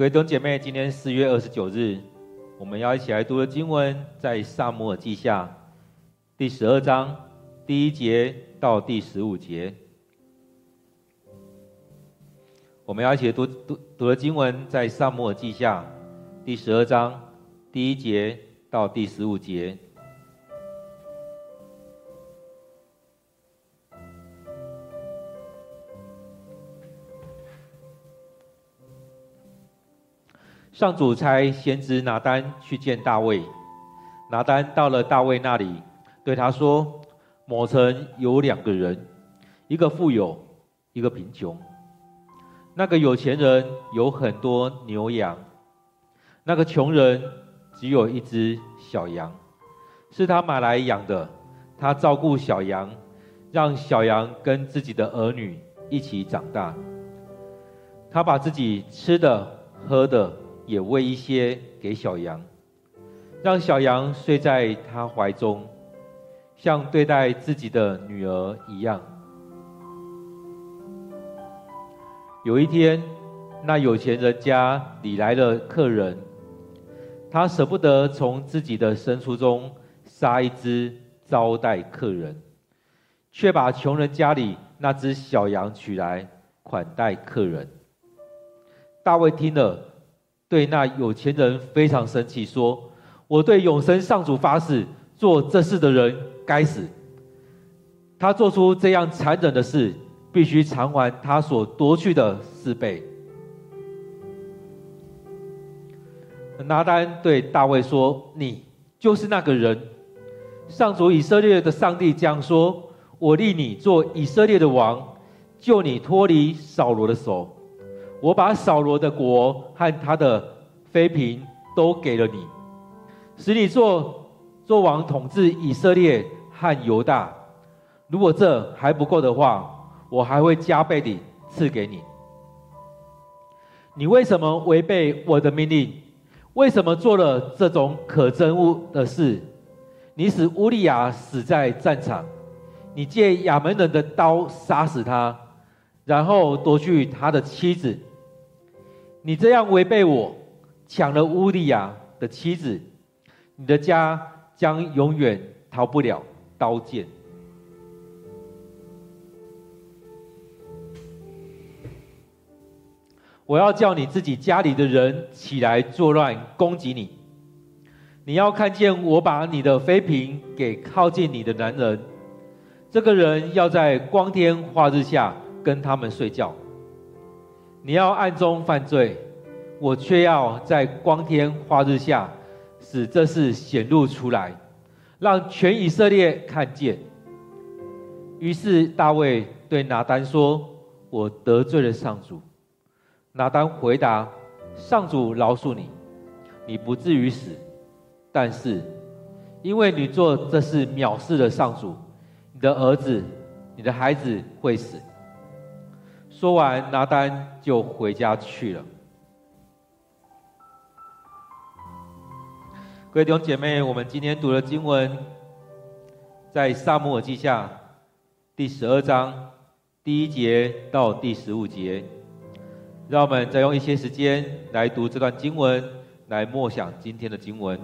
各位弟兄姐妹，今天四月二十九日，我们要一起来读的经文在萨摩尔记下第十二章第一节到第十五节。我们要一起读读读的经文在萨摩尔记下第十二章第一节到第十五节。上主差先知拿单去见大卫。拿单到了大卫那里，对他说：“某城有两个人，一个富有，一个贫穷。那个有钱人有很多牛羊，那个穷人只有一只小羊，是他买来养的。他照顾小羊，让小羊跟自己的儿女一起长大。他把自己吃的、喝的。”也喂一些给小羊，让小羊睡在他怀中，像对待自己的女儿一样。有一天，那有钱人家里来了客人，他舍不得从自己的牲畜中杀一只招待客人，却把穷人家里那只小羊取来款待客人。大卫听了。对那有钱人非常生气，说：“我对永生上主发誓，做这事的人该死。他做出这样残忍的事，必须偿还他所夺去的四倍。”拿单对大卫说：“你就是那个人。上主以色列的上帝这样说：我立你做以色列的王，救你脱离扫罗的手。”我把扫罗的国和他的妃嫔都给了你，使你做做王统治以色列和犹大。如果这还不够的话，我还会加倍地赐给你。你为什么违背我的命令？为什么做了这种可憎恶的事？你使乌利亚死在战场，你借亚门人的刀杀死他，然后夺去他的妻子。你这样违背我，抢了乌利亚的妻子，你的家将永远逃不了刀剑。我要叫你自己家里的人起来作乱，攻击你。你要看见我把你的妃嫔给靠近你的男人，这个人要在光天化日下跟他们睡觉。你要暗中犯罪，我却要在光天化日下使这事显露出来，让全以色列看见。于是大卫对拿单说：“我得罪了上主。”拿单回答：“上主饶恕你，你不至于死，但是因为你做这事藐视了上主，你的儿子、你的孩子会死。”说完，拿单就回家去了。各位弟兄姐妹，我们今天读的经文在撒母耳记下第十二章第一节到第十五节。让我们再用一些时间来读这段经文，来默想今天的经文。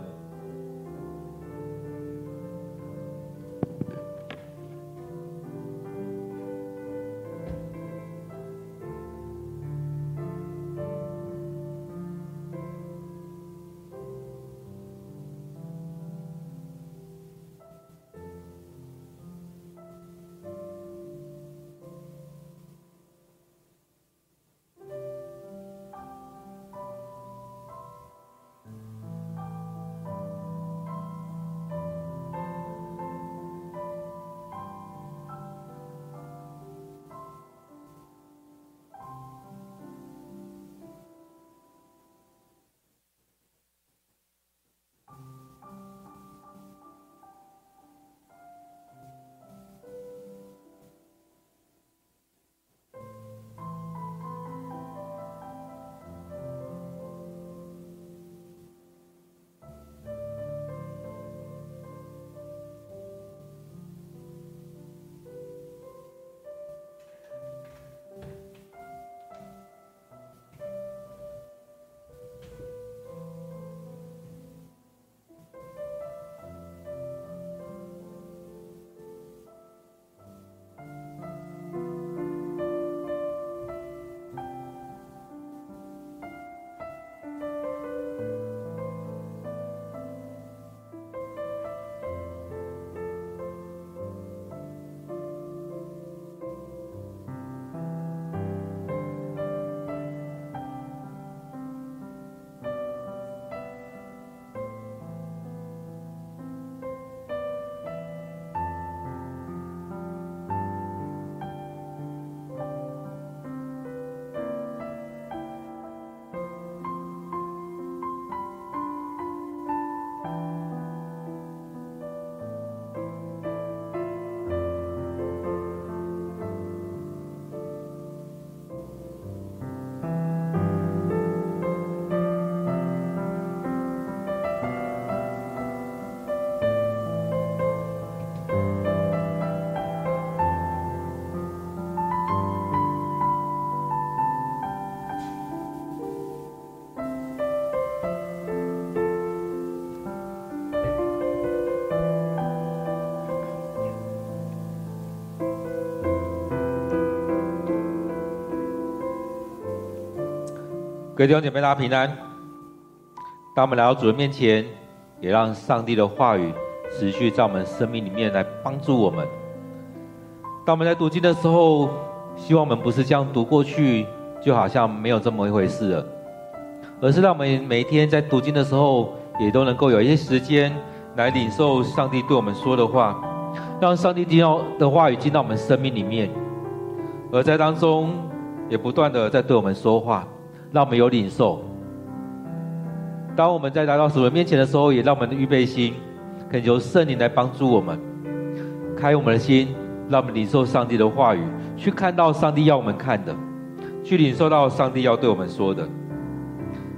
各位弟兄姐妹，大家平安。当我们来到主的面前，也让上帝的话语持续在我们生命里面来帮助我们。当我们在读经的时候，希望我们不是这样读过去，就好像没有这么一回事了，而是让我们每天在读经的时候，也都能够有一些时间来领受上帝对我们说的话，让上帝听到的话语进到我们生命里面，而在当中也不断的在对我们说话，让我们有领受。当我们在来到主的面前的时候，也让我们的预备心，恳求圣灵来帮助我们，开我们的心，让我们领受上帝的话语，去看到上帝要我们看的，去领受到上帝要对我们说的。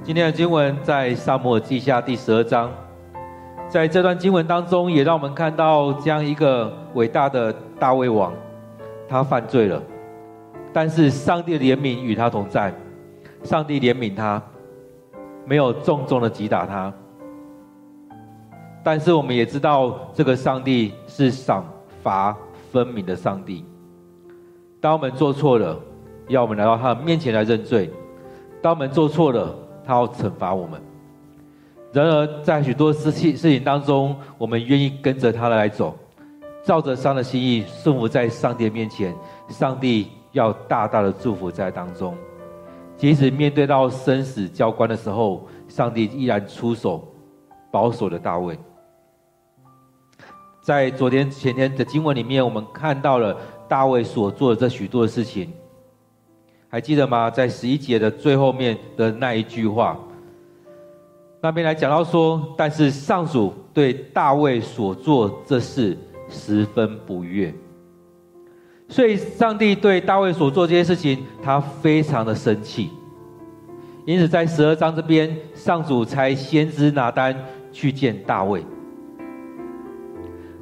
今天的经文在撒母耳记下第十二章，在这段经文当中，也让我们看到这样一个伟大的大卫王，他犯罪了，但是上帝的怜悯与他同在，上帝怜悯他，没有重重的击打他。但是我们也知道，这个上帝是赏罚分明的上帝。当我们做错了，要我们来到他的面前来认罪；当我们做错了，他要惩罚我们。然而，在许多事情事情当中，我们愿意跟着他来走，照着上的心意顺服在上帝的面前。上帝要大大的祝福在当中。即使面对到生死交关的时候，上帝依然出手保守了大卫。在昨天前天的经文里面，我们看到了大卫所做的这许多的事情。还记得吗？在十一节的最后面的那一句话，那边来讲到说，但是上主对大卫所做这事十分不悦，所以上帝对大卫所做这些事情，他非常的生气。因此，在十二章这边，上主差先知拿单去见大卫。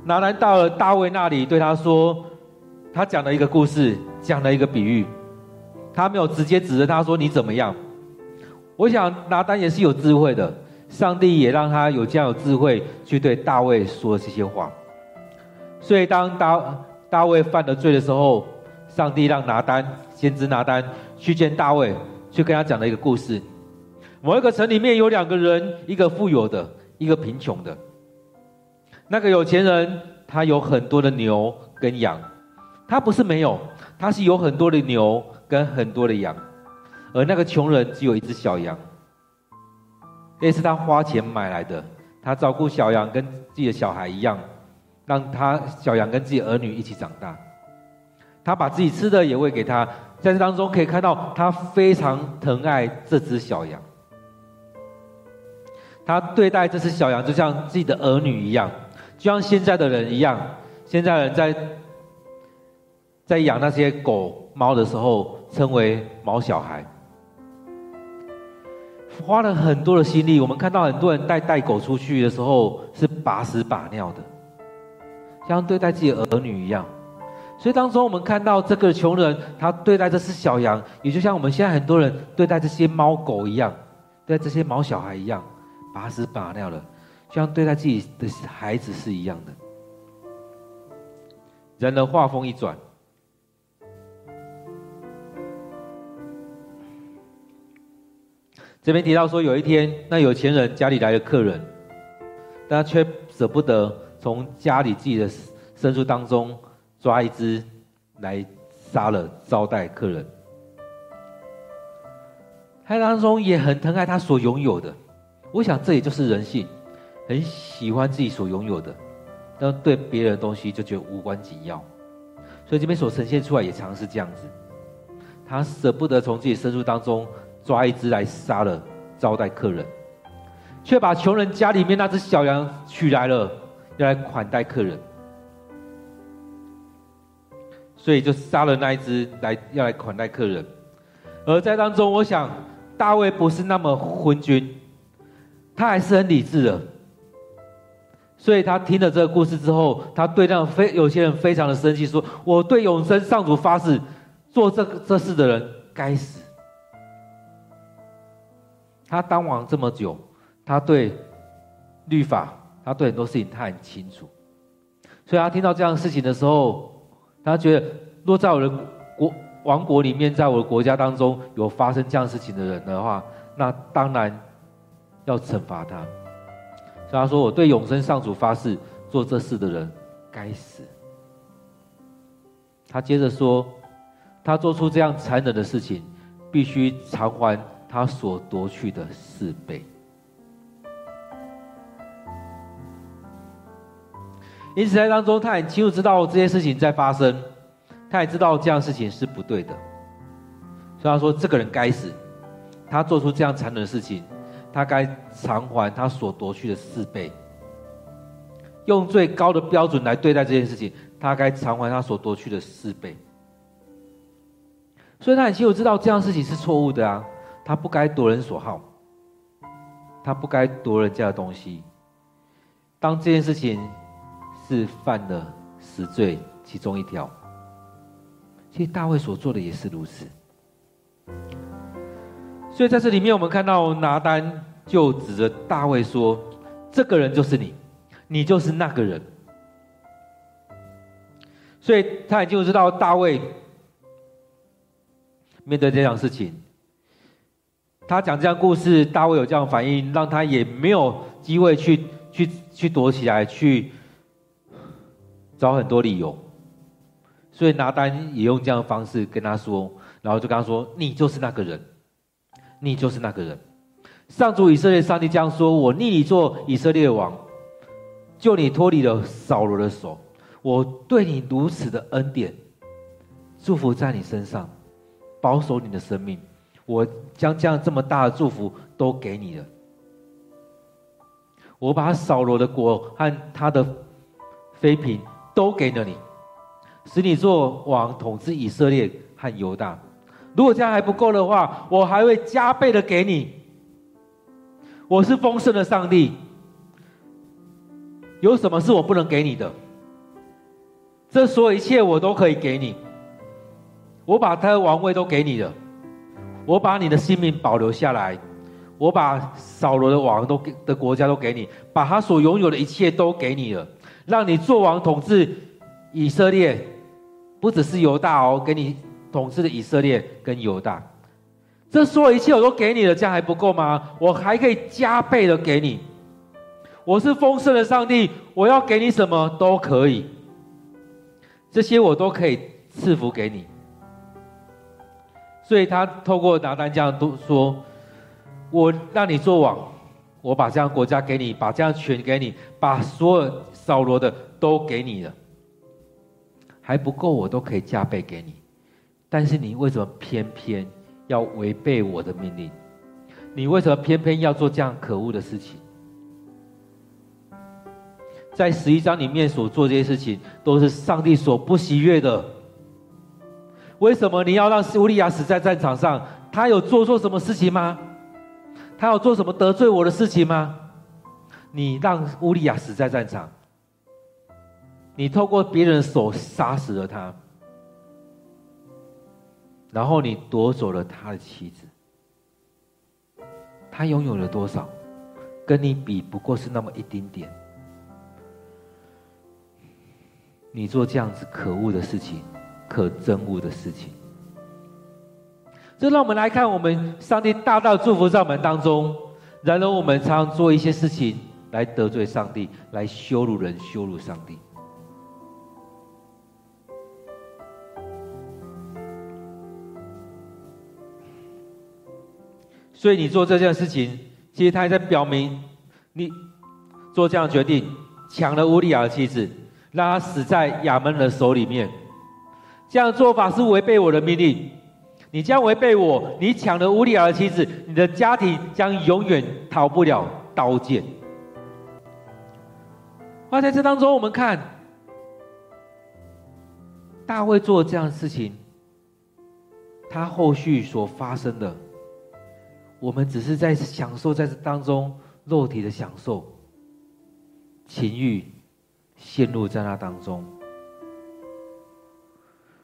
拿单到了大卫那里，对他说，他讲了一个故事，讲了一个比喻。他没有直接指着他说，你怎么样？我想拿单也是有智慧的，上帝也让他有这样有智慧去对大卫说这些话。所以当大大卫犯了罪的时候，上帝让拿单先知拿单去见大卫，去跟他讲了一个故事。某一个城里面有两个人，一个富有的，一个贫穷的。那个有钱人他有很多的牛跟羊，他不是没有，他是有很多的牛。跟很多的羊，而那个穷人只有一只小羊，也是他花钱买来的。他照顾小羊跟自己的小孩一样，让他小羊跟自己儿女一起长大。他把自己吃的也喂给他，在这当中可以看到他非常疼爱这只小羊。他对待这只小羊就像自己的儿女一样，就像现在的人一样。现在人在在养那些狗猫的时候。称为毛小孩，花了很多的心力。我们看到很多人带带狗出去的时候是把屎把尿的，像对待自己的儿女一样。所以当中我们看到这个穷人，他对待这只小羊，也就像我们现在很多人对待这些猫狗一样，对待这些毛小孩一样，把屎把尿的，就像对待自己的孩子是一样的。然而话锋一转。这边提到说，有一天，那有钱人家里来了客人，但他却舍不得从家里自己的牲畜当中抓一只来杀了招待客人。他当中也很疼爱他所拥有的，我想这也就是人性，很喜欢自己所拥有的，但对别人的东西就觉得无关紧要。所以这边所呈现出来也常是这样子，他舍不得从自己牲畜当中。抓一只来杀了，招待客人，却把穷人家里面那只小羊取来了，要来款待客人，所以就杀了那一只来要来款待客人。而在当中，我想大卫不是那么昏君，他还是很理智的，所以他听了这个故事之后，他对那非有些人非常的生气，说：“我对永生上主发誓，做这这事的人该死。”他当王这么久，他对律法，他对很多事情他很清楚，所以他听到这样的事情的时候，他觉得，若在我的国王国里面，在我的国家当中有发生这样事情的人的话，那当然要惩罚他。所以他说：“我对永生上主发誓，做这事的人该死。”他接着说：“他做出这样残忍的事情，必须偿还他所夺去的四倍。”因此，在当中，他很清楚知道这些事情在发生，他也知道这样事情是不对的，所以他说：“这个人该死，他做出这样残忍的事情，他该偿还他所夺去的四倍，用最高的标准来对待这件事情，他该偿还他所夺去的四倍。”所以，他很清楚知道这样事情是错误的啊，他不该夺人所好，他不该夺人家的东西。当这件事情，是犯了十罪其中一条。其实大卫所做的也是如此。所以在这里面，我们看到拿单就指着大卫说：“这个人就是你，你就是那个人。”所以他已经知道大卫面对这样事情，他讲这样故事，大卫有这样反应，让他也没有机会去去去躲起来去。找很多理由，所以拿单也用这样的方式跟他说，然后就跟他说：“你就是那个人，你就是那个人。上主以色列上帝这样说：我立你做以色列王，救你脱离了扫罗的手。我对你如此的恩典，祝福在你身上，保守你的生命。我将这样这么大的祝福都给你了。我把扫罗的国和他的妃嫔。”都给了你，使你做王，统治以色列和犹大。如果这样还不够的话，我还会加倍的给你。我是丰盛的上帝，有什么是我不能给你的？这所有一切我都可以给你。我把他的王位都给你了，我把你的性命保留下来，我把扫罗的王都给的国家都给你，把他所拥有的一切都给你了。让你做王统治以色列，不只是犹大哦，给你统治的以色列跟犹大，这所有一切我都给你了，这样还不够吗？我还可以加倍的给你。我是丰盛的上帝，我要给你什么都可以，这些我都可以赐福给你。所以他透过拿单这样都说，我让你做王，我把这样国家给你，把这样权给你，把所有。扫罗的都给你了，还不够，我都可以加倍给你。但是你为什么偏偏要违背我的命令？你为什么偏偏要做这样可恶的事情？在十一章里面所做这些事情，都是上帝所不喜悦的。为什么你要让乌利亚死在战场上？他有做错什么事情吗？他有做什么得罪我的事情吗？你让乌利亚死在战场。你透过别人的手杀死了他，然后你夺走了他的妻子。他拥有了多少？跟你比不过是那么一丁点。你做这样子可恶的事情，可憎恶的事情。这让我们来看，我们上帝大大祝福在我们当中，然而我们常常做一些事情来得罪上帝，来羞辱人，羞辱上帝。所以你做这件事情，其实他也在表明，你做这样决定，抢了乌利亚的妻子，让他死在亚扪的手里面，这样做法是违背我的命令。你将违背我，你抢了乌利亚的妻子，你的家庭将永远逃不了刀剑。而在这当中，我们看大卫做这样的事情，他后续所发生的。我们只是在享受在这当中肉体的享受，情欲陷入在那当中。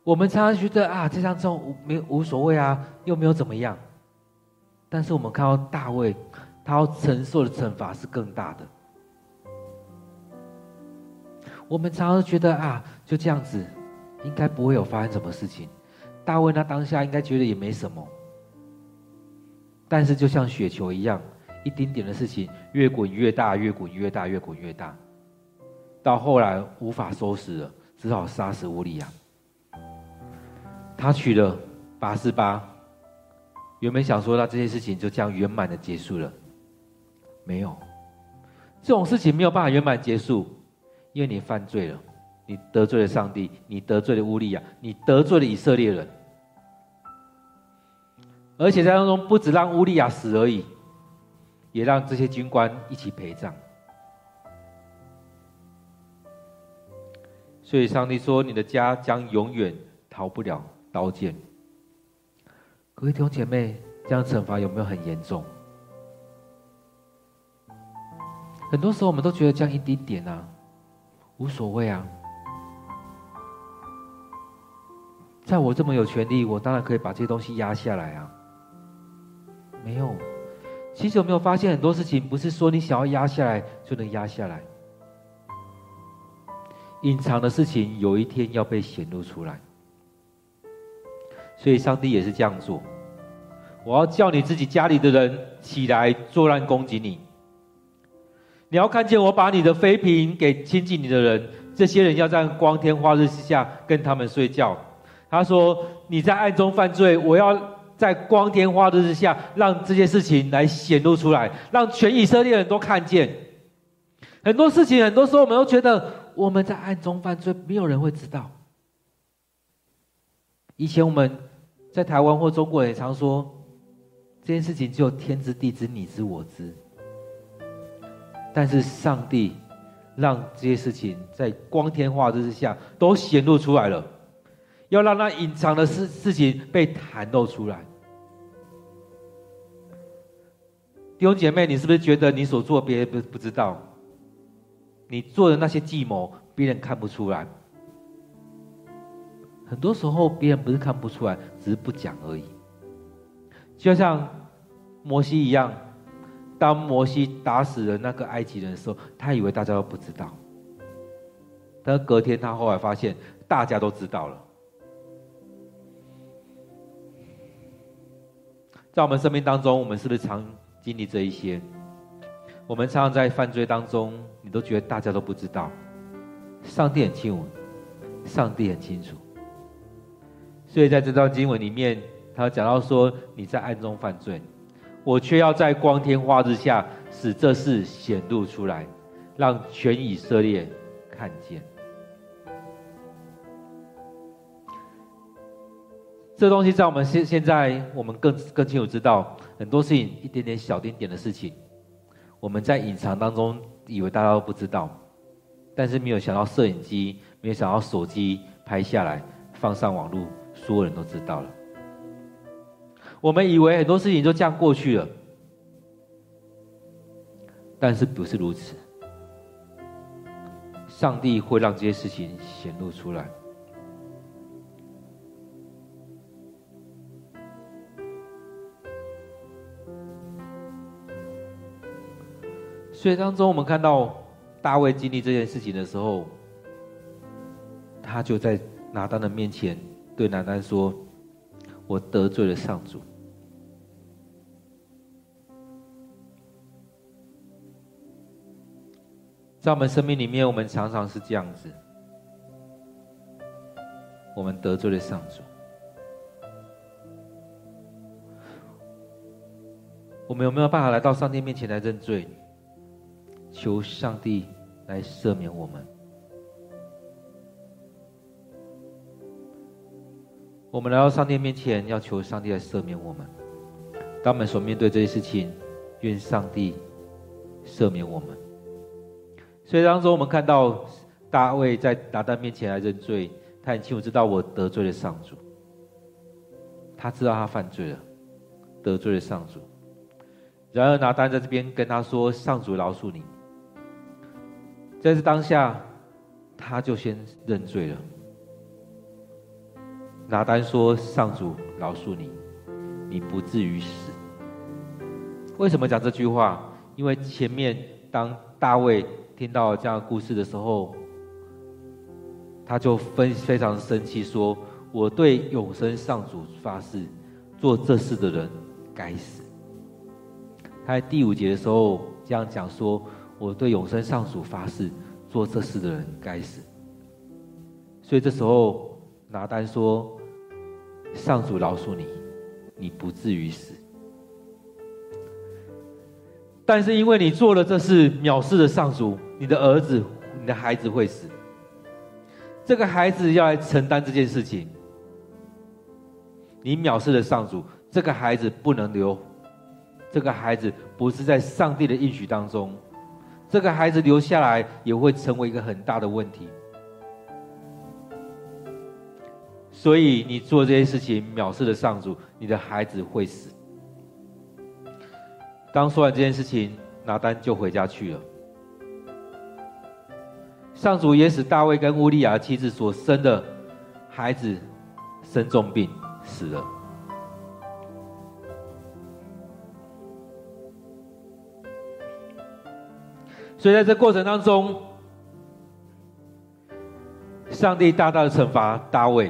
我们常常觉得啊，这当中没无所谓啊，又没有怎么样。但是我们看到大卫，他要承受的惩罚是更大的。我们常常觉得啊，就这样子，应该不会有发生什么事情。大卫他当下应该觉得也没什么。但是就像雪球一样，一丁点的事情越滚越大，越滚越大，越滚越大，到后来无法收拾了，只好杀死乌利亚。他娶了拔示巴，原本想说那这些事情就这样圆满的结束了，没有，这种事情没有办法圆满结束，因为你犯罪了。你得罪了上帝，你得罪了乌利亚，你得罪了以色列人，而且在当中不止让乌利亚死而已，也让这些军官一起陪葬。所以上帝说：“你的家将永远逃不了。刀剑。”各位弟兄姐妹，这样惩罚有没有很严重？很多时候我们都觉得这样一丁点啊，无所谓啊。在我这么有权利，我当然可以把这些东西压下来啊。没有，其实有没有发现很多事情不是说你想要压下来就能压下来？隐藏的事情有一天要被显露出来，所以上帝也是这样做。我要叫你自己家里的人起来作乱攻击你。你要看见我把你的妃嫔给亲近你的人，这些人要在光天化日之下跟他们睡觉。他说：“你在暗中犯罪，我要在光天化日之下，让这些事情来显露出来，让全以色列人都看见。很多事情，很多时候我们都觉得我们在暗中犯罪，没有人会知道。以前我们在台湾或中国也常说，这件事情只有天知地知，你知我知。但是上帝让这些事情在光天化日之下都显露出来了。”要让那隐藏的事事情被袒露出来。弟兄姐妹，你是不是觉得你所做别人不不知道？你做的那些计谋，别人看不出来。很多时候，别人不是看不出来，只是不讲而已。就像摩西一样，当摩西打死了那个埃及人的时候，他以为大家都不知道。但隔天，他后来发现大家都知道了。在我们生命当中，我们是不是常经历这一些？我们常常在犯罪当中，你都觉得大家都不知道，上帝很清楚，上帝很清楚。所以在这段经文里面，他讲到说：“你在暗中犯罪，我却要在光天化日下使这事显露出来，让全以色列看见。”这东西在我们现现在，我们更更清楚知道很多事情，一点点小点点的事情，我们在隐藏当中，以为大家都不知道，但是没有想到摄影机，没有想到手机拍下来放上网络，所有人都知道了。我们以为很多事情就这样过去了，但是不是如此。上帝会让这些事情显露出来。所以当中，我们看到大卫经历这件事情的时候，他就在拿单的面前对拿单说：“我得罪了上主。”在我们生命里面，我们常常是这样子，我们得罪了上主，我们有没有办法来到上帝面前来认罪？求上帝来赦免我们。我们来到上帝面前，要求上帝来赦免我们。当我们所面对这些事情，愿上帝赦免我们。所以当中，我们看到大卫在拿单面前来认罪，他很清楚知道我得罪了上主。他知道他犯罪了，得罪了上主。然而拿单在这边跟他说：“上主饶恕你。”在这当下，他就先认罪了。拿单说：“上主饶恕你，你不至于死。”为什么讲这句话？因为前面当大卫听到这样故事的时候，他就非非常生气，说：“我对永生上主发誓，做这事的人该死。”他在第五节的时候这样讲说：“我对永生上主发誓，做这事的人该死。”所以这时候拿单说：“上主饶恕你，你不至于死。但是因为你做了这事，藐视了上主，你的儿子、你的孩子会死。这个孩子要来承担这件事情。你藐视了上主，这个孩子不能留。这个孩子不是在上帝的应许当中，这个孩子留下来也会成为一个很大的问题。”所以你做这些事情，藐视了上主，你的孩子会死。当说完这件事情，拿单就回家去了。上主也使大卫跟乌利亚妻子所生的孩子生重病死了。所以在这过程当中，上帝大大的惩罚大卫。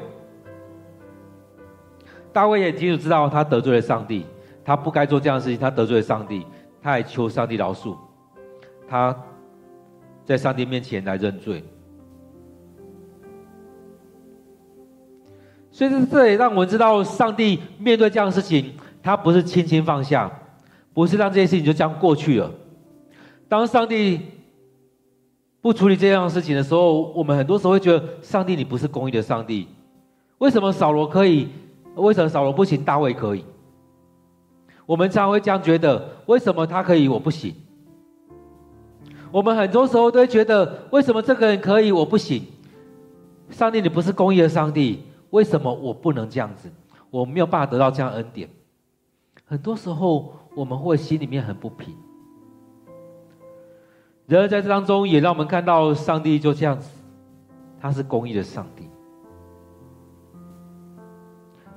大卫也清楚知道他得罪了上帝，他不该做这样的事情，他得罪了上帝，他还求上帝饶恕，他在上帝面前来认罪。所以在这里让我们知道，上帝面对这样的事情，他不是轻轻放下，不是让这些事情就这样过去了。当上帝不处理这样的事情的时候，我们很多时候会觉得，上帝你不是公义的上帝，为什么扫罗可以？为什么扫罗不行，大卫可以？我们常会这样觉得：为什么他可以，我不行？我们很多时候都会觉得：为什么这个人可以，我不行？上帝，你不是公义的上帝，为什么我不能这样子？我没有办法得到这样恩典。很多时候，我们会心里面很不平。然而在这当中，也让我们看到上帝就这样子，他是公义的上帝。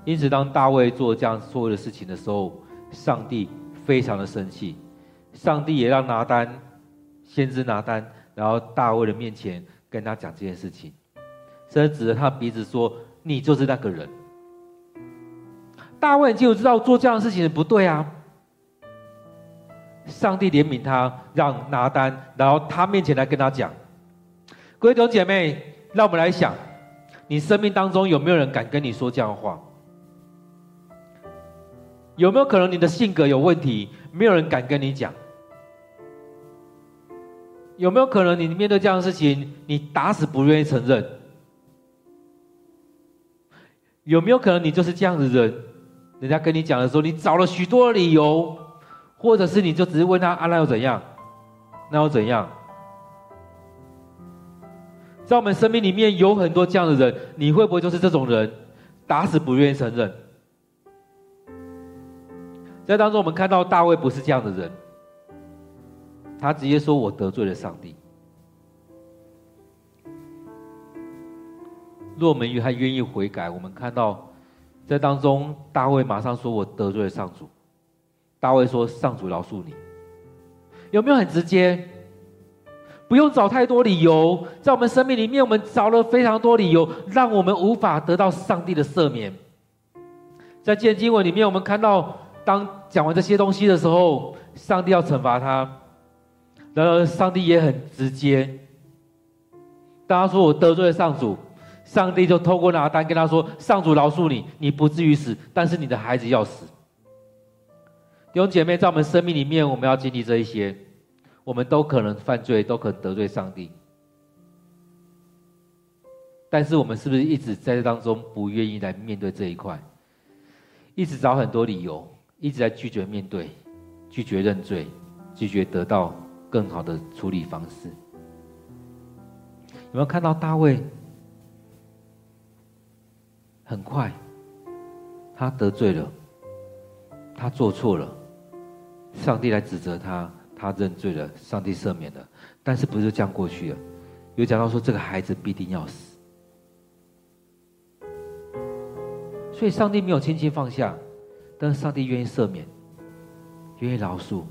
因此，当大卫做这样所有的事情的时候，上帝非常的生气。上帝也让拿单，先知拿单，然后大卫的面前跟他讲这件事情，甚至指着他鼻子说：“你就是那个人。”大卫就知道做这样的事情不对啊。上帝怜悯他，让拿单，然后他面前来跟他讲。各位弟兄姐妹，让我们来想，你生命当中有没有人敢跟你说这样的话？有没有可能你的性格有问题，没有人敢跟你讲？有没有可能你面对这样的事情，你打死不愿意承认？有没有可能你就是这样的人？人家跟你讲的时候，你找了许多理由，或者是你就只是问他啊，那又怎样？那又怎样？在我们生命里面有很多这样的人，你会不会就是这种人？打死不愿意承认？在当中，我们看到大卫不是这样的人，他直接说：“我得罪了上帝。”若我们与他愿意悔改，我们看到在当中，大卫马上说：“我得罪了上主。”大卫说：“上主饶恕你。”有没有很直接？不用找太多理由，在我们生命里面，我们找了非常多理由，让我们无法得到上帝的赦免。在经经文里面，我们看到。当讲完这些东西的时候，上帝要惩罚他，然而上帝也很直接。当他说我得罪了上主，上帝就透过拿单跟他说：“上主饶恕你，你不至于死，但是你的孩子要死。”弟兄姐妹，在我们生命里面，我们要经历这一些，我们都可能犯罪，都可能得罪上帝。但是我们是不是一直在这当中不愿意来面对这一块，一直找很多理由？一直在拒绝面对，拒绝认罪，拒绝得到更好的处理方式。有没有看到大卫？很快，他得罪了，他做错了，上帝来指责他，他认罪了，上帝赦免了。但是不是这样过去了？有讲到说这个孩子必定要死，所以上帝没有轻轻放下。但是上帝愿意赦免，愿意饶恕，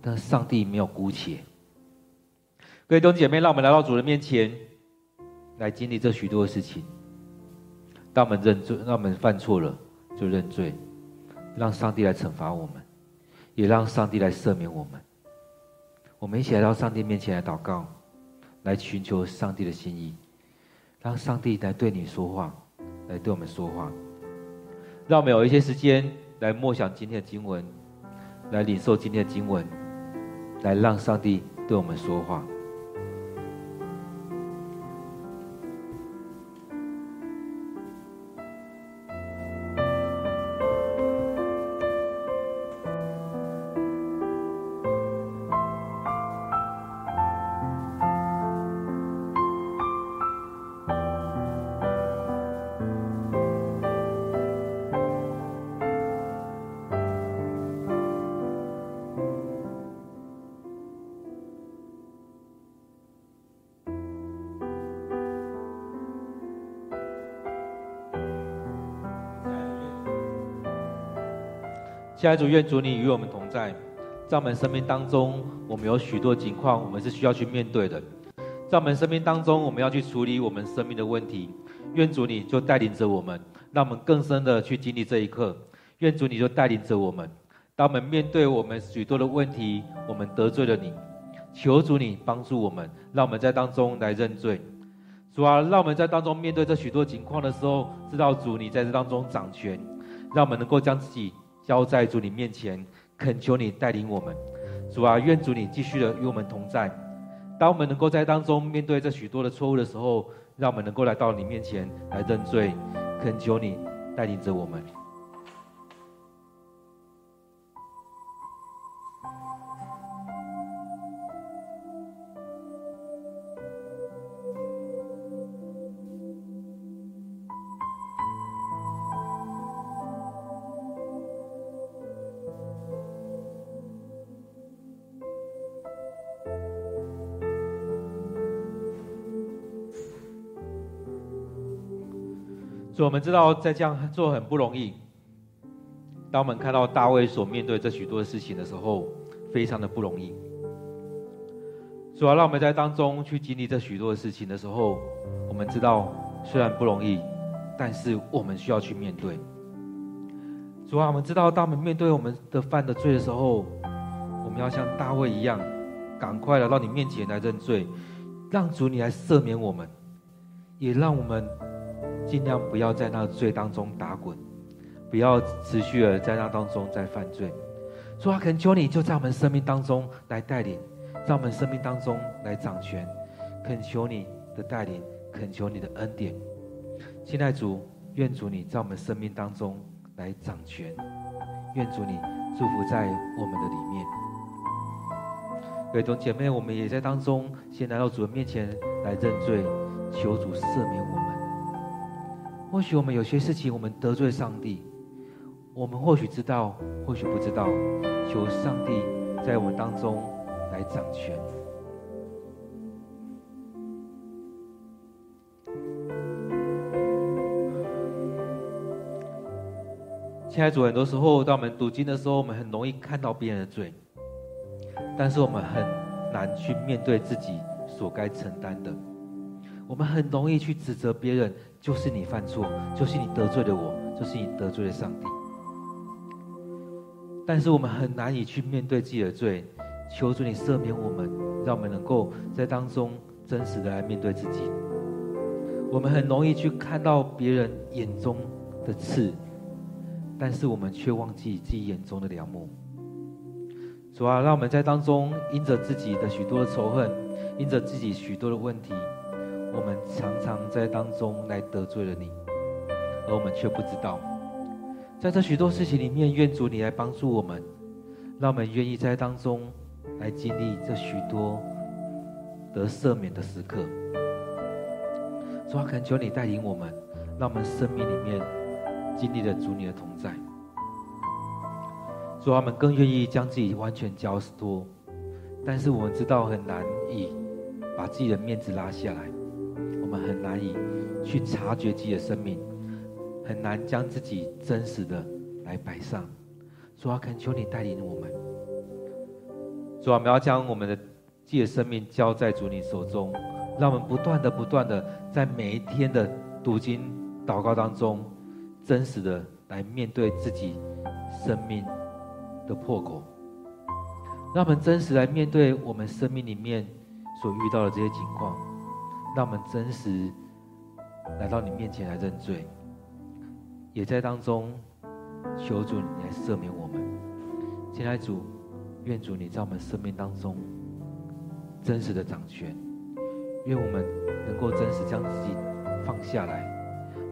但是上帝没有姑且。各位弟兄姐妹，让我们来到主的面前，来经历这许多的事情。当我们认罪，当我们犯错了，就认罪；让上帝来惩罚我们，也让上帝来赦免我们。我们一起来到上帝面前来祷告，来寻求上帝的心意，让上帝来对你说话，来对我们说话。让我们有一些时间来默想今天的经文，来领受今天的经文，来让上帝对我们说话。亲爱的主，愿主你与我们同在，在我们生命当中，我们有许多情况，我们是需要去面对的。在我们生命当中，我们要去处理我们生命的问题。愿主你就带领着我们，让我们更深的去经历这一刻。愿主你就带领着我们，当我们面对我们许多的问题，我们得罪了你，求主你帮助我们，让我们在当中来认罪。主啊，让我们在当中面对这许多情况的时候，知道主你在这当中掌权，让我们能够将自己。交在主你面前，恳求你带领我们，主啊，愿主你继续的与我们同在。当我们能够在当中面对这许多的错误的时候，让我们能够来到你面前来认罪，恳求你带领着我们。所以我们知道，在这样做很不容易。当我们看到大卫所面对这许多的事情的时候，非常的不容易。主要让我们在当中去经历这许多的事情的时候，我们知道虽然不容易，但是我们需要去面对。主啊，我们知道，当我们面对我们的犯的罪的时候，我们要像大卫一样，赶快来到你面前来认罪，让主你来赦免我们，也让我们。尽量不要在那罪当中打滚，不要持续的在那当中再犯罪。主啊，恳求你就在我们生命当中来带领，在我们生命当中来掌权。恳求你的带领，恳求你的恩典。亲爱主，愿主你在我们生命当中来掌权，愿主你祝福在我们的里面。各位弟兄姐妹，我们也在当中先来到主的面前来认罪，求主赦免我们。或许我们有些事情，我们得罪上帝，我们或许知道，或许不知道，求上帝在我们当中来掌权。亲爱的主，很多时候当我们读经的时候，我们很容易看到别人的罪，但是我们很难去面对自己所该承担的。我们很容易去指责别人，就是你犯错，就是你得罪了我，就是你得罪了上帝。但是我们很难以去面对自己的罪，求主你赦免我们，让我们能够在当中真实的来面对自己。我们很容易去看到别人眼中的刺，但是我们却忘记自己眼中的良木。主啊，让我们在当中因着自己的许多的仇恨，因着自己许多的问题。我们常常在当中来得罪了你，而我们却不知道，在这许多事情里面，愿主你来帮助我们，让我们愿意在当中来经历这许多得赦免的时刻。主啊，恳求你带领我们，让我们生命里面经历了主你的同在。主啊，我们更愿意将自己完全交托，但是我们知道很难以把自己的面子拉下来。我们很难以去察觉自己的生命，很难将自己真实的来摆上。主啊，恳求你带领我们。主啊，我们要将我们的自己的生命交在主你手中，让我们不断的、不断的在每一天的读经、祷告当中，真实的来面对自己生命的破口，让我们真实来面对我们生命里面所遇到的这些情况，让我们真实来到你面前来认罪，也在当中求主你来赦免我们。亲爱主，愿主你在我们生命当中真实的掌权，愿我们能够真实将自己放下来，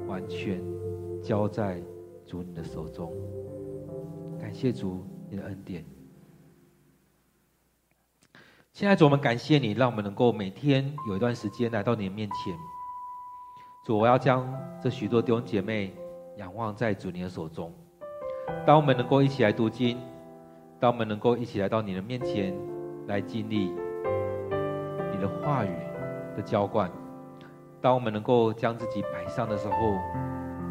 完全交在主你的手中。感谢主你的恩典。现在主，我们感谢你，让我们能够每天有一段时间来到你的面前。主，我要将这许多弟兄姐妹仰望在主你的手中。当我们能够一起来读经，当我们能够一起来到你的面前来经历你的话语的浇灌，当我们能够将自己摆上的时候，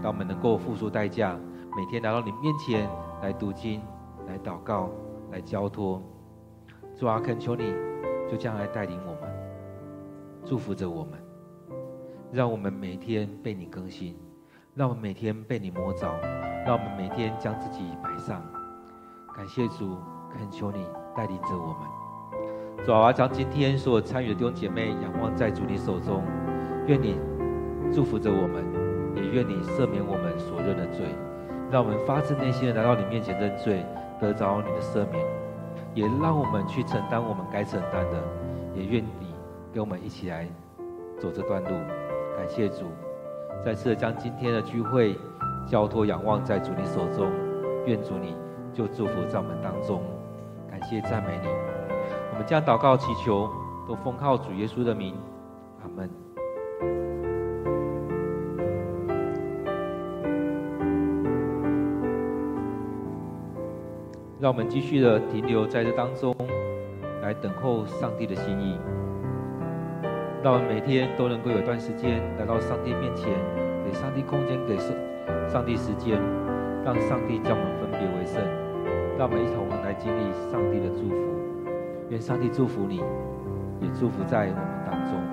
当我们能够付出代价，每天来到你面前。来读经，来祷告，来交托。主啊，恳求你，就这样来带领我们，祝福着我们，让我们每天被你更新，让我们每天被你摸着，让我们每天将自己摆上。感谢主，恳求你带领着我们。主啊，将今天所有参与的弟兄姐妹仰望在主你手中，愿你祝福着我们，也愿你赦免我们所认的罪。让我们发自内心的来到你面前认罪，得着你的赦免，也让我们去承担我们该承担的，也愿你跟我们一起来走这段路。感谢主，再次将今天的聚会交托仰望在主你手中，愿主你就祝福在我们当中。感谢赞美你，我们将祷告祈求都奉靠主耶稣的名，阿门。让我们继续的停留在这当中，来等候上帝的心意。让我们每天都能够有段时间来到上帝面前，给上帝空间，给上上帝时间，让上帝将我们分别为圣。让我们一同来经历上帝的祝福。愿上帝祝福你，也祝福在我们当中。